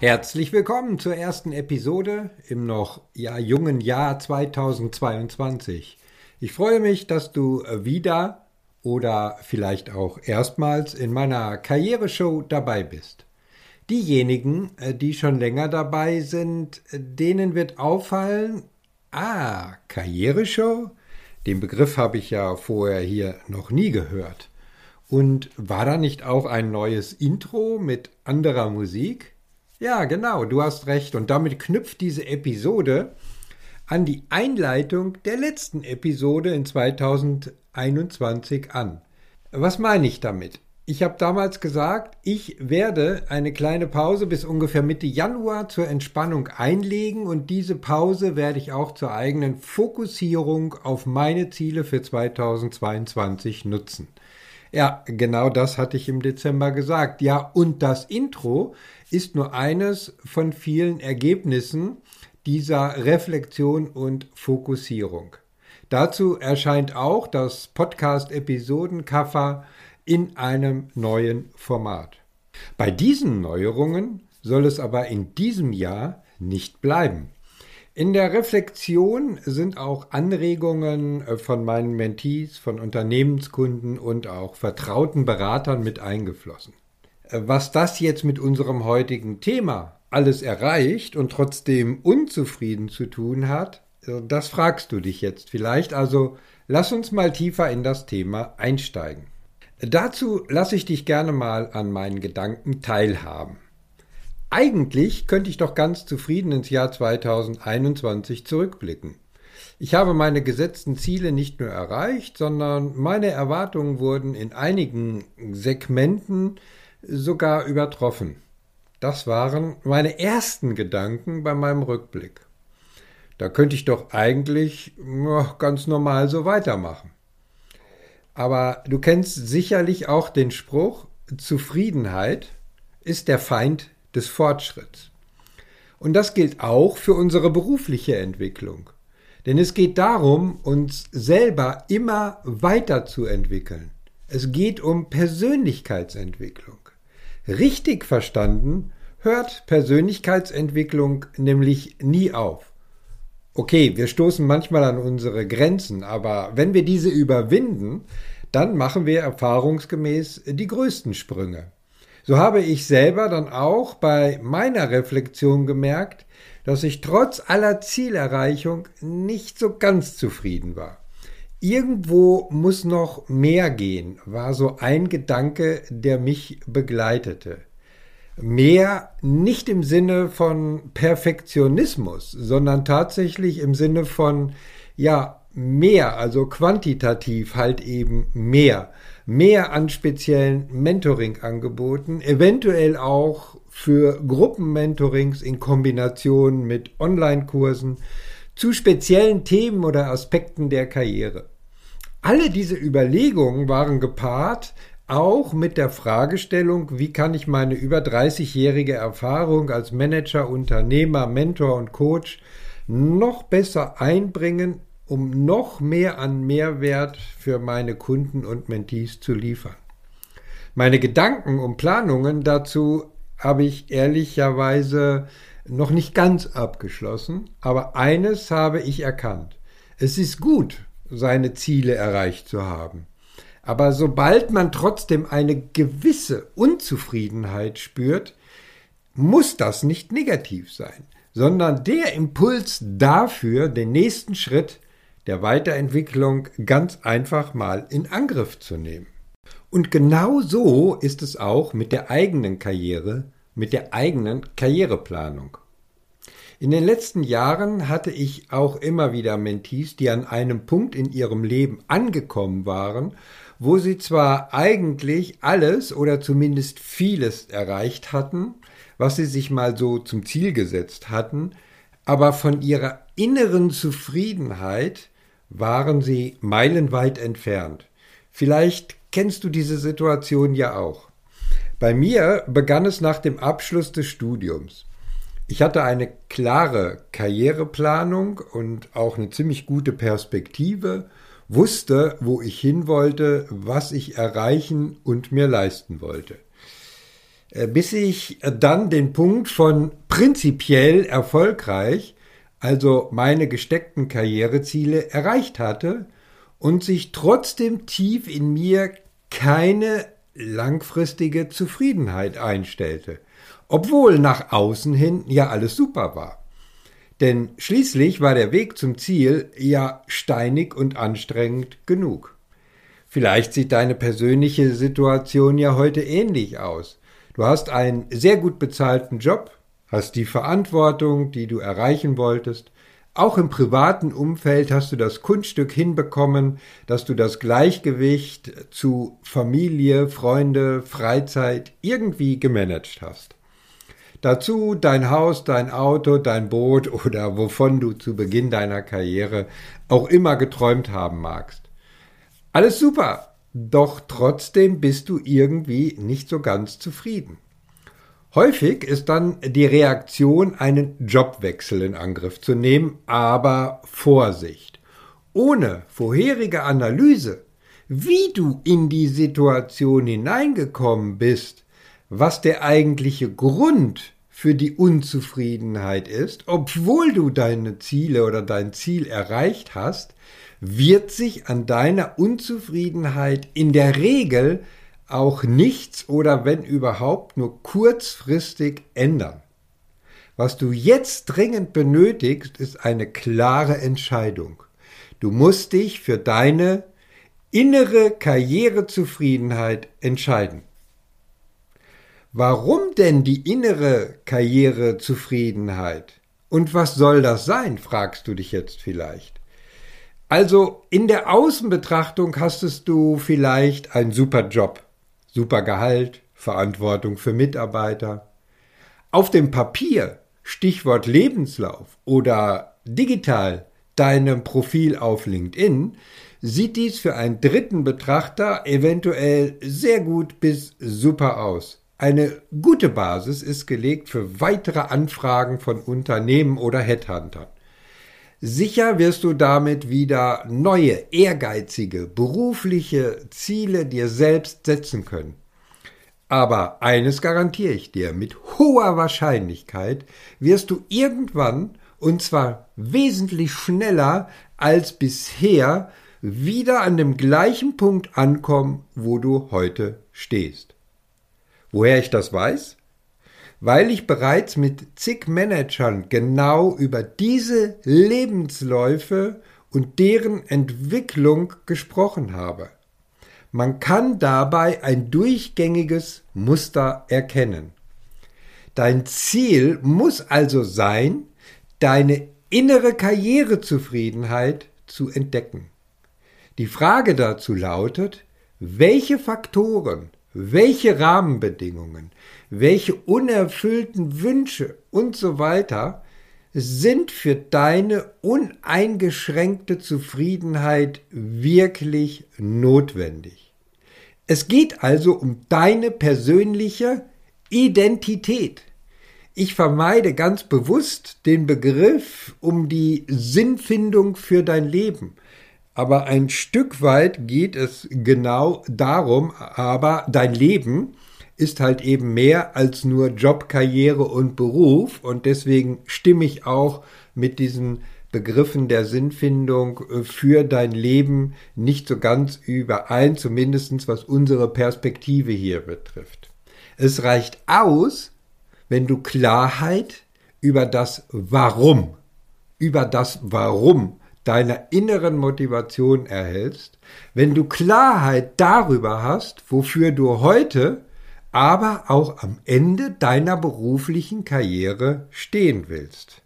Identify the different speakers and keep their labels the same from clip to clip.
Speaker 1: Herzlich willkommen zur ersten Episode im noch ja, jungen Jahr 2022. Ich freue mich, dass du wieder oder vielleicht auch erstmals in meiner Karriereshow dabei bist. Diejenigen, äh, die schon länger dabei sind, denen wird auffallen, ah, Karriereshow? Den Begriff habe ich ja vorher hier noch nie gehört. Und war da nicht auch ein neues Intro mit anderer Musik? Ja, genau, du hast recht. Und damit knüpft diese Episode an die Einleitung der letzten Episode in 2021 an. Was meine ich damit? Ich habe damals gesagt, ich werde eine kleine Pause bis ungefähr Mitte Januar zur Entspannung einlegen und diese Pause werde ich auch zur eigenen Fokussierung auf meine Ziele für 2022 nutzen. Ja, genau das hatte ich im Dezember gesagt. Ja, und das Intro ist nur eines von vielen Ergebnissen dieser Reflexion und Fokussierung. Dazu erscheint auch das Podcast-Episoden-Cover in einem neuen Format. Bei diesen Neuerungen soll es aber in diesem Jahr nicht bleiben. In der Reflexion sind auch Anregungen äh, von meinen Mentees, von Unternehmenskunden und auch vertrauten Beratern mit eingeflossen. Was das jetzt mit unserem heutigen Thema alles erreicht und trotzdem unzufrieden zu tun hat, äh, das fragst du dich jetzt vielleicht. Also lass uns mal tiefer in das Thema einsteigen. Dazu lasse ich dich gerne mal an meinen Gedanken teilhaben. Eigentlich könnte ich doch ganz zufrieden ins Jahr 2021 zurückblicken. Ich habe meine gesetzten Ziele nicht nur erreicht, sondern meine Erwartungen wurden in einigen Segmenten sogar übertroffen. Das waren meine ersten Gedanken bei meinem Rückblick. Da könnte ich doch eigentlich ganz normal so weitermachen. Aber du kennst sicherlich auch den Spruch, Zufriedenheit ist der Feind des Fortschritts. Und das gilt auch für unsere berufliche Entwicklung. Denn es geht darum, uns selber immer weiterzuentwickeln. Es geht um Persönlichkeitsentwicklung. Richtig verstanden hört Persönlichkeitsentwicklung nämlich nie auf. Okay, wir stoßen manchmal an unsere Grenzen, aber wenn wir diese überwinden, dann machen wir erfahrungsgemäß die größten Sprünge. So habe ich selber dann auch bei meiner Reflexion gemerkt, dass ich trotz aller Zielerreichung nicht so ganz zufrieden war. Irgendwo muss noch mehr gehen, war so ein Gedanke, der mich begleitete. Mehr nicht im Sinne von Perfektionismus, sondern tatsächlich im Sinne von, ja, mehr, also quantitativ halt eben mehr mehr an speziellen Mentoring-Angeboten, eventuell auch für Gruppenmentorings in Kombination mit Online-Kursen zu speziellen Themen oder Aspekten der Karriere. Alle diese Überlegungen waren gepaart auch mit der Fragestellung, wie kann ich meine über 30-jährige Erfahrung als Manager, Unternehmer, Mentor und Coach noch besser einbringen um noch mehr an Mehrwert für meine Kunden und Mentees zu liefern. Meine Gedanken und Planungen dazu habe ich ehrlicherweise noch nicht ganz abgeschlossen, aber eines habe ich erkannt. Es ist gut, seine Ziele erreicht zu haben. Aber sobald man trotzdem eine gewisse Unzufriedenheit spürt, muss das nicht negativ sein, sondern der Impuls dafür, den nächsten Schritt der Weiterentwicklung ganz einfach mal in Angriff zu nehmen. Und genau so ist es auch mit der eigenen Karriere, mit der eigenen Karriereplanung. In den letzten Jahren hatte ich auch immer wieder Mentees, die an einem Punkt in ihrem Leben angekommen waren, wo sie zwar eigentlich alles oder zumindest vieles erreicht hatten, was sie sich mal so zum Ziel gesetzt hatten, aber von ihrer inneren Zufriedenheit waren sie meilenweit entfernt. Vielleicht kennst du diese Situation ja auch. Bei mir begann es nach dem Abschluss des Studiums. Ich hatte eine klare Karriereplanung und auch eine ziemlich gute Perspektive, wusste, wo ich hin wollte, was ich erreichen und mir leisten wollte. Äh, bis ich dann den Punkt von prinzipiell erfolgreich, also meine gesteckten Karriereziele erreicht hatte und sich trotzdem tief in mir keine langfristige Zufriedenheit einstellte obwohl nach außen hin ja alles super war. Denn schließlich war der Weg zum Ziel ja steinig und anstrengend genug. Vielleicht sieht deine persönliche Situation ja heute ähnlich aus. Du hast einen sehr gut bezahlten Job, hast die Verantwortung, die du erreichen wolltest, auch im privaten Umfeld hast du das Kunststück hinbekommen, dass du das Gleichgewicht zu Familie, Freunde, Freizeit irgendwie gemanagt hast. Dazu dein Haus, dein Auto, dein Boot oder wovon du zu Beginn deiner Karriere auch immer geträumt haben magst. Alles super, doch trotzdem bist du irgendwie nicht so ganz zufrieden. Häufig ist dann die Reaktion, einen Jobwechsel in Angriff zu nehmen, aber Vorsicht. Ohne vorherige Analyse, wie du in die Situation hineingekommen bist, was der eigentliche Grund für die Unzufriedenheit ist, obwohl du deine Ziele oder dein Ziel erreicht hast, wird sich an deiner Unzufriedenheit in der Regel auch nichts oder wenn überhaupt nur kurzfristig ändern. Was du jetzt dringend benötigst, ist eine klare Entscheidung. Du musst dich für deine innere Karrierezufriedenheit entscheiden. Warum denn die innere Karrierezufriedenheit? Und was soll das sein, fragst du dich jetzt vielleicht. Also in der Außenbetrachtung hastest du vielleicht einen super Job, super Gehalt, Verantwortung für Mitarbeiter. Auf dem Papier, Stichwort Lebenslauf oder digital deinem Profil auf LinkedIn, sieht dies für einen dritten Betrachter eventuell sehr gut bis super aus. Eine gute Basis ist gelegt für weitere Anfragen von Unternehmen oder Headhuntern. Sicher wirst du damit wieder neue, ehrgeizige, berufliche Ziele dir selbst setzen können. Aber eines garantiere ich dir, mit hoher Wahrscheinlichkeit wirst du irgendwann, und zwar wesentlich schneller als bisher, wieder an dem gleichen Punkt ankommen, wo du heute stehst. Woher ich das weiß? Weil ich bereits mit zig Managern genau über diese Lebensläufe und deren Entwicklung gesprochen habe. Man kann dabei ein durchgängiges Muster erkennen. Dein Ziel muss also sein, deine innere Karrierezufriedenheit zu entdecken. Die Frage dazu lautet, welche Faktoren welche Rahmenbedingungen, welche unerfüllten Wünsche und so weiter sind für deine uneingeschränkte Zufriedenheit wirklich notwendig. Es geht also um deine persönliche Identität. Ich vermeide ganz bewusst den Begriff um die Sinnfindung für dein Leben. Aber ein Stück weit geht es genau darum, aber dein Leben ist halt eben mehr als nur Job, Karriere und Beruf und deswegen stimme ich auch mit diesen Begriffen der Sinnfindung äh, für dein Leben nicht so ganz überein, zumindest was unsere Perspektive hier betrifft. Es reicht aus, wenn du Klarheit über das Warum, über das Warum deiner inneren Motivation erhältst, wenn du Klarheit darüber hast, wofür du heute, aber auch am Ende deiner beruflichen Karriere stehen willst.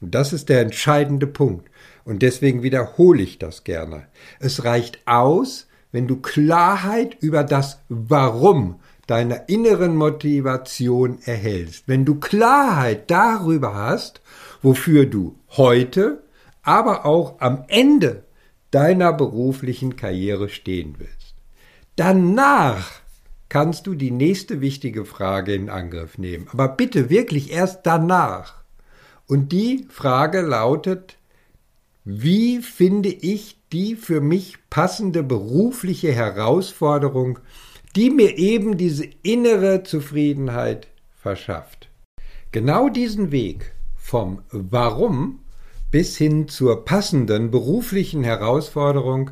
Speaker 1: Und das ist der entscheidende Punkt. Und deswegen wiederhole ich das gerne. Es reicht aus, wenn du Klarheit über das Warum deiner inneren Motivation erhältst, wenn du Klarheit darüber hast, wofür du heute, aber auch am Ende deiner beruflichen Karriere stehen willst. Danach kannst du die nächste wichtige Frage in Angriff nehmen. Aber bitte wirklich erst danach. Und die Frage lautet, wie finde ich die für mich passende berufliche Herausforderung, die mir eben diese innere Zufriedenheit verschafft? Genau diesen Weg vom Warum bis hin zur passenden beruflichen Herausforderung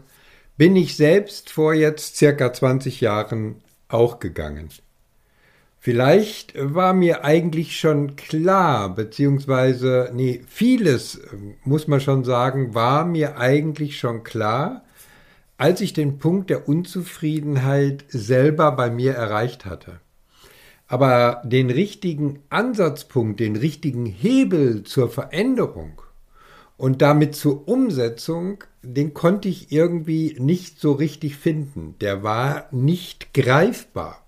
Speaker 1: bin ich selbst vor jetzt circa 20 Jahren auch gegangen. Vielleicht war mir eigentlich schon klar, beziehungsweise, nee, vieles, muss man schon sagen, war mir eigentlich schon klar, als ich den Punkt der Unzufriedenheit selber bei mir erreicht hatte. Aber den richtigen Ansatzpunkt, den richtigen Hebel zur Veränderung und damit zur Umsetzung, den konnte ich irgendwie nicht so richtig finden. Der war nicht greifbar.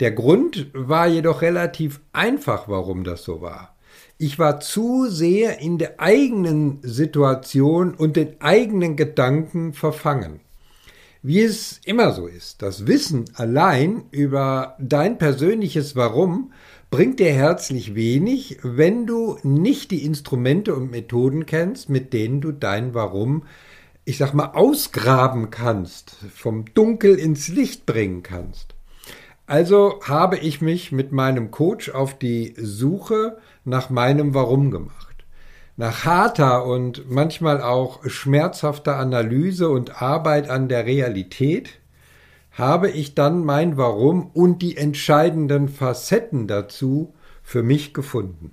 Speaker 1: Der Grund war jedoch relativ einfach, warum das so war. Ich war zu sehr in der eigenen Situation und den eigenen Gedanken verfangen. Wie es immer so ist, das Wissen allein über dein persönliches Warum bringt dir herzlich wenig, wenn du nicht die Instrumente und Methoden kennst, mit denen du dein Warum, ich sag mal, ausgraben kannst, vom Dunkel ins Licht bringen kannst. Also habe ich mich mit meinem Coach auf die Suche nach meinem Warum gemacht. Nach harter und manchmal auch schmerzhafter Analyse und Arbeit an der Realität habe ich dann mein Warum und die entscheidenden Facetten dazu für mich gefunden.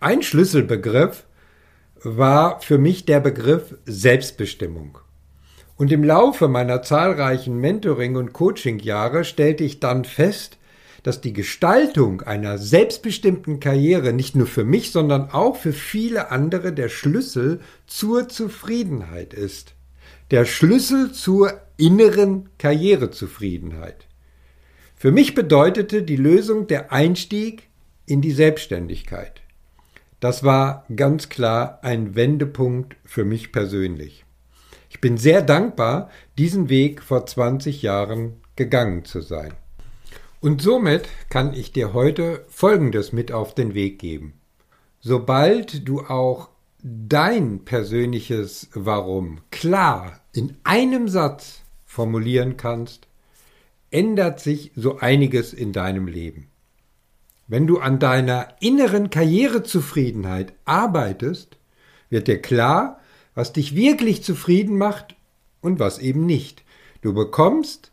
Speaker 1: Ein Schlüsselbegriff war für mich der Begriff Selbstbestimmung. Und im Laufe meiner zahlreichen Mentoring- und Coaching-Jahre stellte ich dann fest, dass die Gestaltung einer selbstbestimmten Karriere nicht nur für mich, sondern auch für viele andere der Schlüssel zur Zufriedenheit ist. Der Schlüssel zur inneren Karrierezufriedenheit. Für mich bedeutete die Lösung der Einstieg in die Selbstständigkeit. Das war ganz klar ein Wendepunkt für mich persönlich. Ich bin sehr dankbar, diesen Weg vor 20 Jahren gegangen zu sein. Und somit kann ich dir heute Folgendes mit auf den Weg geben. Sobald du auch dein persönliches Warum klar in einem Satz formulieren kannst, ändert sich so einiges in deinem Leben. Wenn du an deiner inneren Karrierezufriedenheit arbeitest, wird dir klar, was dich wirklich zufrieden macht und was eben nicht. Du bekommst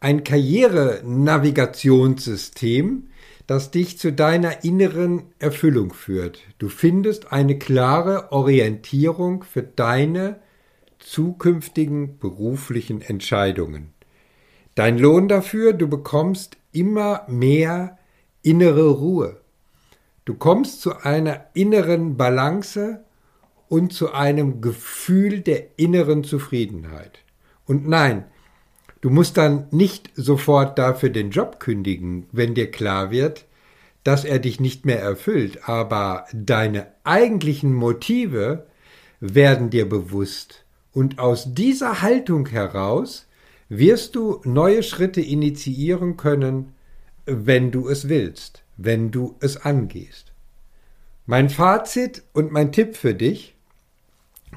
Speaker 1: ein Karrierenavigationssystem, das dich zu deiner inneren Erfüllung führt. Du findest eine klare Orientierung für deine zukünftigen beruflichen Entscheidungen. Dein Lohn dafür, du bekommst immer mehr innere Ruhe. Du kommst zu einer inneren Balance und zu einem Gefühl der inneren Zufriedenheit. Und nein, du musst dann nicht sofort dafür den Job kündigen, wenn dir klar wird, dass er dich nicht mehr erfüllt, aber deine eigentlichen Motive werden dir bewusst. Und aus dieser Haltung heraus wirst du neue Schritte initiieren können, wenn du es willst, wenn du es angehst. Mein Fazit und mein Tipp für dich,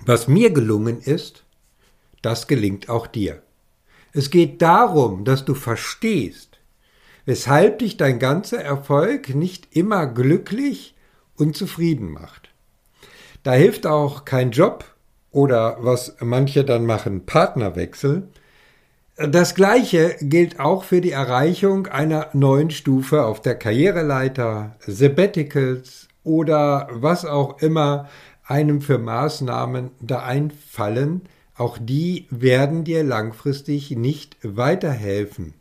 Speaker 1: was mir gelungen ist, das gelingt auch dir. Es geht darum, dass du verstehst, weshalb dich dein ganzer Erfolg nicht immer glücklich und zufrieden macht. Da hilft auch kein Job oder was manche dann machen, Partnerwechsel. Das Gleiche gilt auch für die Erreichung einer neuen Stufe auf der Karriereleiter, Sabbaticals oder was auch immer einem für Maßnahmen da einfallen, auch die werden dir langfristig nicht weiterhelfen.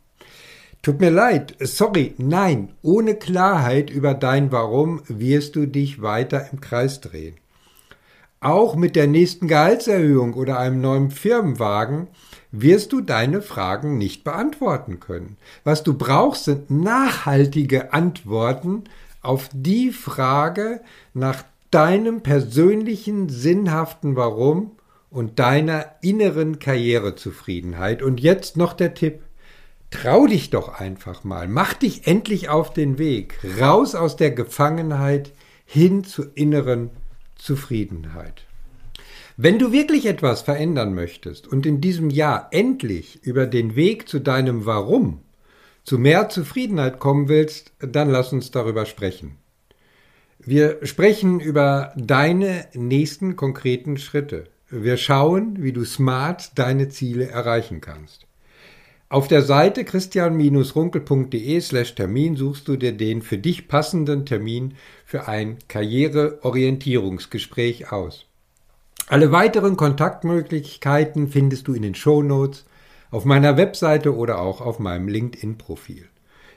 Speaker 1: Tut mir leid, sorry, nein, ohne Klarheit über dein Warum wirst du dich weiter im Kreis drehen. Auch mit der nächsten Gehaltserhöhung oder einem neuen Firmenwagen wirst du deine Fragen nicht beantworten können. Was du brauchst, sind nachhaltige Antworten auf die Frage nach deinem persönlichen sinnhaften Warum und deiner inneren Karrierezufriedenheit. Und jetzt noch der Tipp. Trau dich doch einfach mal. Mach dich endlich auf den Weg. Raus aus der Gefangenheit hin zur inneren Zufriedenheit. Wenn du wirklich etwas verändern möchtest und in diesem Jahr endlich über den Weg zu deinem Warum zu mehr Zufriedenheit kommen willst, dann lass uns darüber sprechen. Wir sprechen über deine nächsten konkreten Schritte. Wir schauen, wie du smart deine Ziele erreichen kannst. Auf der Seite christian-runkel.de slash Termin suchst du dir den für dich passenden Termin für ein Karriereorientierungsgespräch aus. Alle weiteren Kontaktmöglichkeiten findest du in den Shownotes auf meiner Webseite oder auch auf meinem LinkedIn-Profil.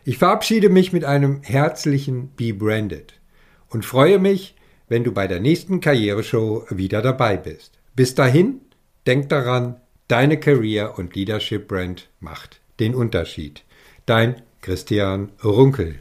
Speaker 1: Ich verabschiede mich mit einem herzlichen Be Branded und freue mich, wenn du bei der nächsten Karriereshow wieder dabei bist. Bis dahin, denk daran, deine Career- und Leadership-Brand macht den Unterschied. Dein Christian Runkel.